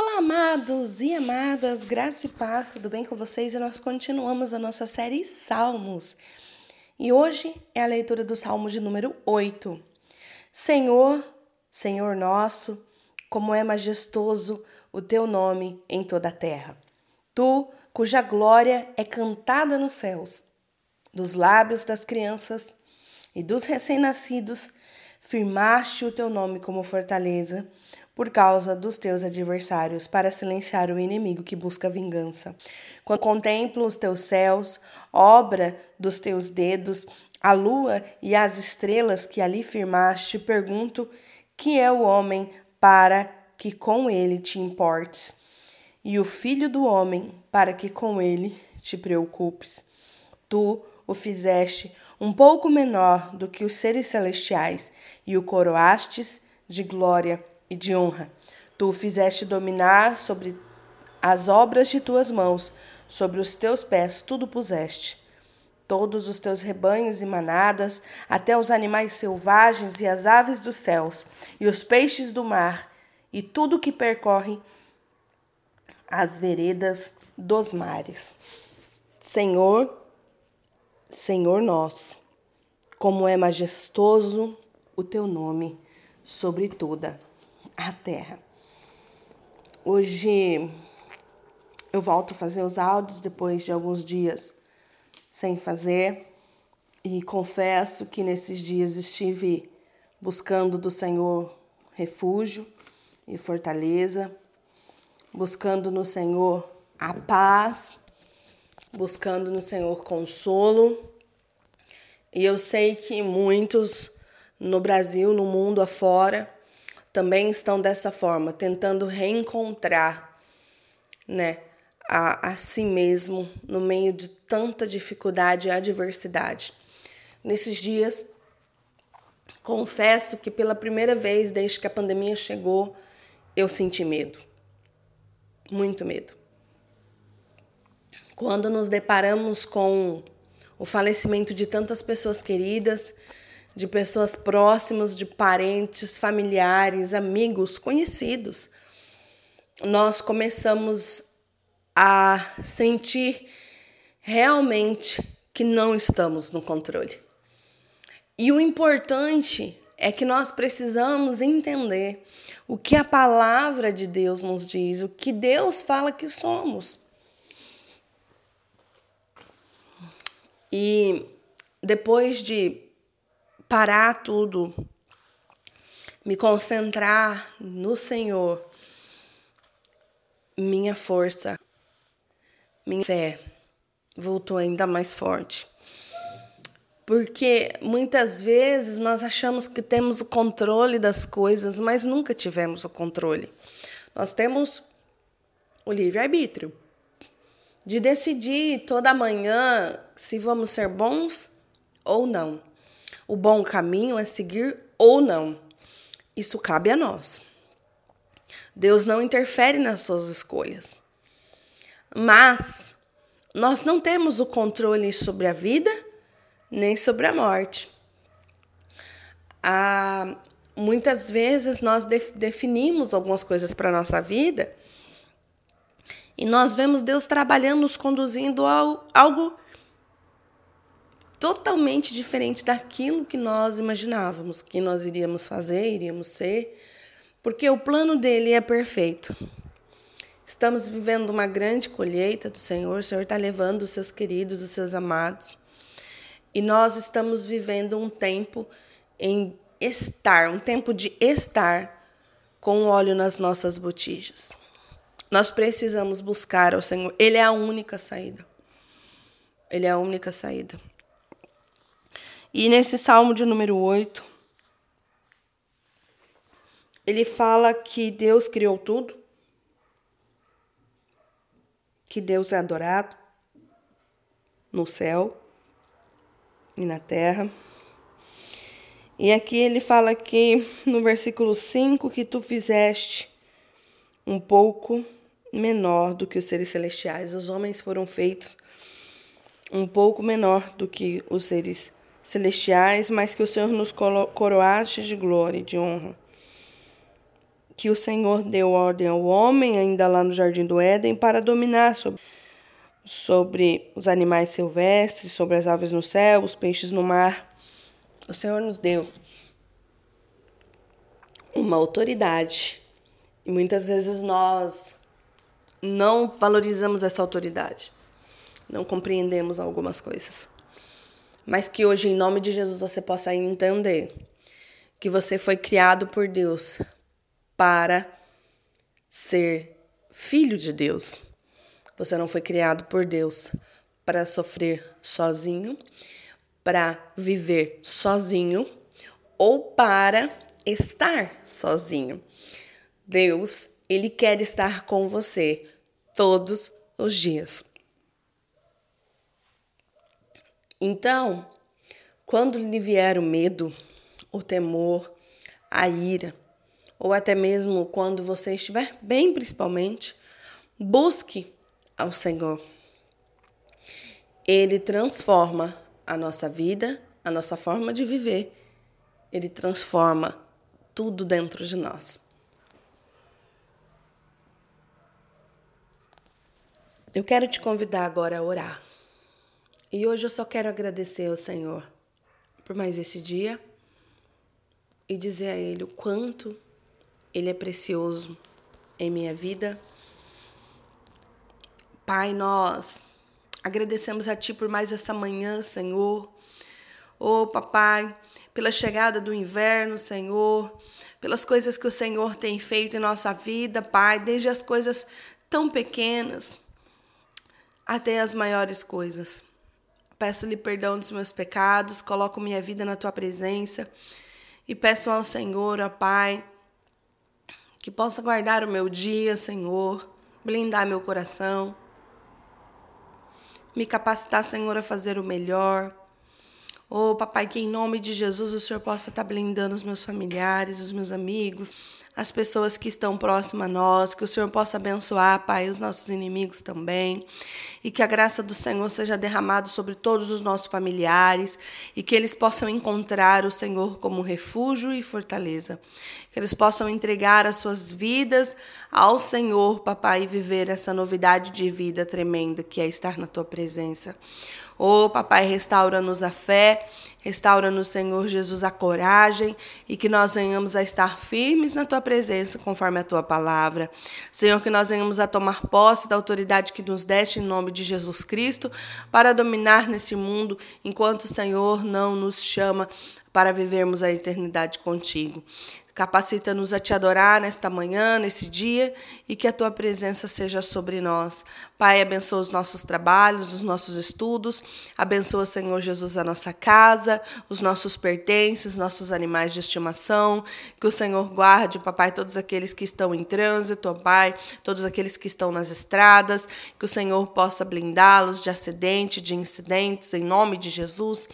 Olá, amados e amadas, graça e paz, tudo bem com vocês? E nós continuamos a nossa série Salmos. E hoje é a leitura do Salmo de número 8. Senhor, Senhor nosso, como é majestoso o teu nome em toda a terra. Tu, cuja glória é cantada nos céus, dos lábios das crianças e dos recém-nascidos, firmaste o teu nome como fortaleza por causa dos teus adversários, para silenciar o inimigo que busca vingança. Quando contemplo os teus céus, obra dos teus dedos, a lua e as estrelas que ali firmaste, pergunto: que é o homem para que com ele te importes? E o filho do homem para que com ele te preocupes? Tu o fizeste um pouco menor do que os seres celestiais e o coroastes de glória e de honra. Tu o fizeste dominar sobre as obras de tuas mãos, sobre os teus pés tudo puseste. Todos os teus rebanhos e manadas, até os animais selvagens e as aves dos céus, e os peixes do mar, e tudo que percorre as veredas dos mares. Senhor, Senhor nosso, como é majestoso o teu nome sobre toda a terra. Hoje eu volto a fazer os áudios depois de alguns dias sem fazer e confesso que nesses dias estive buscando do Senhor refúgio e fortaleza, buscando no Senhor a paz, buscando no Senhor consolo. E eu sei que muitos no Brasil, no mundo afora, também estão dessa forma, tentando reencontrar, né, a, a si mesmo no meio de tanta dificuldade e adversidade. Nesses dias, confesso que pela primeira vez desde que a pandemia chegou, eu senti medo. Muito medo. Quando nos deparamos com o falecimento de tantas pessoas queridas, de pessoas próximas, de parentes, familiares, amigos, conhecidos. Nós começamos a sentir realmente que não estamos no controle. E o importante é que nós precisamos entender o que a palavra de Deus nos diz, o que Deus fala que somos. E depois de parar tudo, me concentrar no Senhor, minha força, minha fé voltou ainda mais forte. Porque muitas vezes nós achamos que temos o controle das coisas, mas nunca tivemos o controle. Nós temos o livre-arbítrio de decidir toda manhã se vamos ser bons ou não o bom caminho a seguir ou não. Isso cabe a nós. Deus não interfere nas suas escolhas. Mas nós não temos o controle sobre a vida nem sobre a morte. Ah, muitas vezes nós definimos algumas coisas para a nossa vida e nós vemos Deus trabalhando, nos conduzindo a algo totalmente diferente daquilo que nós imaginávamos que nós iríamos fazer, iríamos ser, porque o plano dele é perfeito. Estamos vivendo uma grande colheita do Senhor, o Senhor está levando os seus queridos, os seus amados, e nós estamos vivendo um tempo em estar, um tempo de estar com óleo nas nossas botijas. Nós precisamos buscar ao Senhor, Ele é a única saída. Ele é a única saída. E nesse salmo de número 8, ele fala que Deus criou tudo, que Deus é adorado no céu e na terra. E aqui ele fala que no versículo 5 que tu fizeste um pouco menor do que os seres celestiais. Os homens foram feitos um pouco menor do que os seres celestiais, mas que o Senhor nos coroaste de glória e de honra. que o Senhor deu ordem ao homem, ainda lá no jardim do Éden, para dominar sobre, sobre os animais silvestres, sobre as aves no céu, os peixes no mar. O Senhor nos deu uma autoridade. E muitas vezes nós não valorizamos essa autoridade. Não compreendemos algumas coisas. Mas que hoje, em nome de Jesus, você possa entender que você foi criado por Deus para ser filho de Deus. Você não foi criado por Deus para sofrer sozinho, para viver sozinho ou para estar sozinho. Deus, ele quer estar com você todos os dias. Então, quando lhe vier o medo, o temor, a ira, ou até mesmo quando você estiver bem, principalmente, busque ao Senhor. Ele transforma a nossa vida, a nossa forma de viver. Ele transforma tudo dentro de nós. Eu quero te convidar agora a orar. E hoje eu só quero agradecer ao Senhor por mais esse dia e dizer a Ele o quanto ele é precioso em minha vida. Pai, nós agradecemos a Ti por mais essa manhã, Senhor. Oh, papai, pela chegada do inverno, Senhor, pelas coisas que o Senhor tem feito em nossa vida, Pai, desde as coisas tão pequenas até as maiores coisas. Peço-lhe perdão dos meus pecados, coloco minha vida na tua presença e peço ao Senhor, ó Pai, que possa guardar o meu dia, Senhor, blindar meu coração, me capacitar, Senhor, a fazer o melhor. Oh, papai, que em nome de Jesus o Senhor possa estar blindando os meus familiares, os meus amigos, as pessoas que estão próximas a nós, que o Senhor possa abençoar, Pai, os nossos inimigos também, e que a graça do Senhor seja derramada sobre todos os nossos familiares e que eles possam encontrar o Senhor como refúgio e fortaleza. Que eles possam entregar as suas vidas ao Senhor, papai, e viver essa novidade de vida tremenda que é estar na tua presença. Oh, papai, restaura-nos a fé, restaura-nos, Senhor Jesus, a coragem e que nós venhamos a estar firmes na tua presença, conforme a tua palavra. Senhor, que nós venhamos a tomar posse da autoridade que nos deste em nome de Jesus Cristo para dominar nesse mundo, enquanto o Senhor não nos chama para vivermos a eternidade contigo. Capacita-nos a te adorar nesta manhã, nesse dia, e que a tua presença seja sobre nós. Pai, abençoa os nossos trabalhos, os nossos estudos. Abençoa, Senhor Jesus, a nossa casa, os nossos pertences, nossos animais de estimação. Que o Senhor guarde, papai, todos aqueles que estão em trânsito, pai, todos aqueles que estão nas estradas. Que o Senhor possa blindá-los de acidente, de incidentes, em nome de Jesus.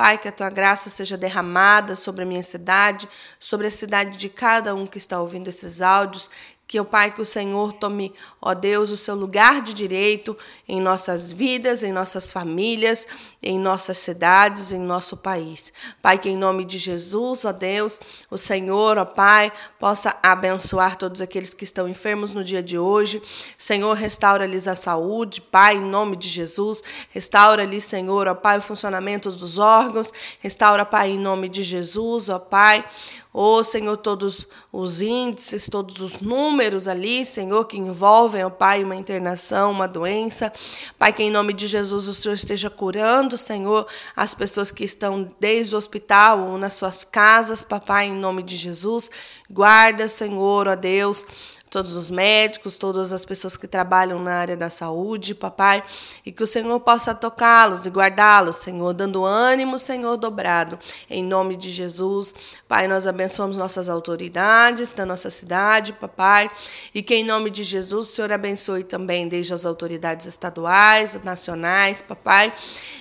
Pai, que a tua graça seja derramada sobre a minha cidade, sobre a cidade de cada um que está ouvindo esses áudios, que o Pai, que o Senhor tome, ó Deus, o seu lugar de direito em nossas vidas, em nossas famílias, em nossas cidades, em nosso país. Pai, que em nome de Jesus, ó Deus, o Senhor, ó Pai, possa abençoar todos aqueles que estão enfermos no dia de hoje. Senhor, restaura-lhes a saúde, Pai, em nome de Jesus. Restaura-lhes, Senhor, ó Pai, o funcionamento dos órgãos. Restaura, Pai, em nome de Jesus, ó Pai. Ô Senhor, todos os índices, todos os números ali, Senhor, que envolvem, ó Pai, uma internação, uma doença. Pai, que em nome de Jesus o Senhor esteja curando, Senhor, as pessoas que estão desde o hospital ou nas suas casas, papai, em nome de Jesus. Guarda, Senhor, ó Deus, todos os médicos, todas as pessoas que trabalham na área da saúde, papai, e que o Senhor possa tocá-los e guardá-los, Senhor, dando ânimo, Senhor, dobrado. Em nome de Jesus, Pai, nós abençoamos nossas autoridades da nossa cidade, papai, e que em nome de Jesus o Senhor abençoe também desde as autoridades estaduais, nacionais, papai,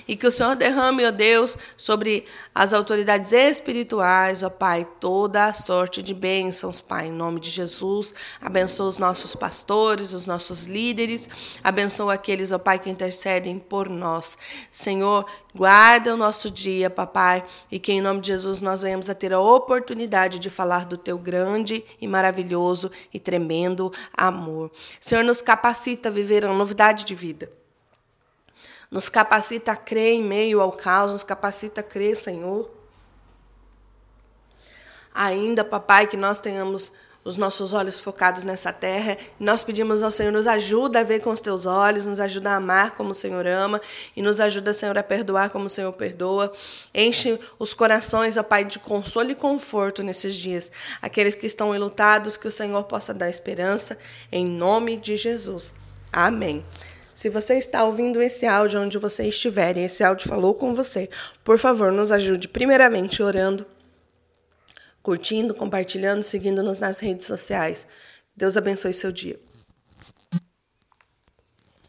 e que o Senhor derrame, ó Deus, sobre as autoridades espirituais, ó Pai, toda a sorte de bênçãos, Pai, em nome de Jesus. Abençoe Abençoa os nossos pastores, os nossos líderes. Abençoa aqueles, ó Pai, que intercedem por nós. Senhor, guarda o nosso dia, papai, e que em nome de Jesus nós venhamos a ter a oportunidade de falar do teu grande e maravilhoso e tremendo amor. Senhor, nos capacita a viver uma novidade de vida nos capacita a crer em meio ao caos, nos capacita a crer, Senhor. Ainda, papai, que nós tenhamos os nossos olhos focados nessa terra. Nós pedimos ao Senhor, nos ajuda a ver com os teus olhos, nos ajuda a amar como o Senhor ama e nos ajuda, Senhor, a perdoar como o Senhor perdoa. Enche os corações, ó Pai, de consolo e conforto nesses dias. Aqueles que estão enlutados, que o Senhor possa dar esperança, em nome de Jesus. Amém. Se você está ouvindo esse áudio onde você estiver e esse áudio falou com você, por favor, nos ajude primeiramente orando, curtindo, compartilhando, seguindo-nos nas redes sociais. Deus abençoe seu dia.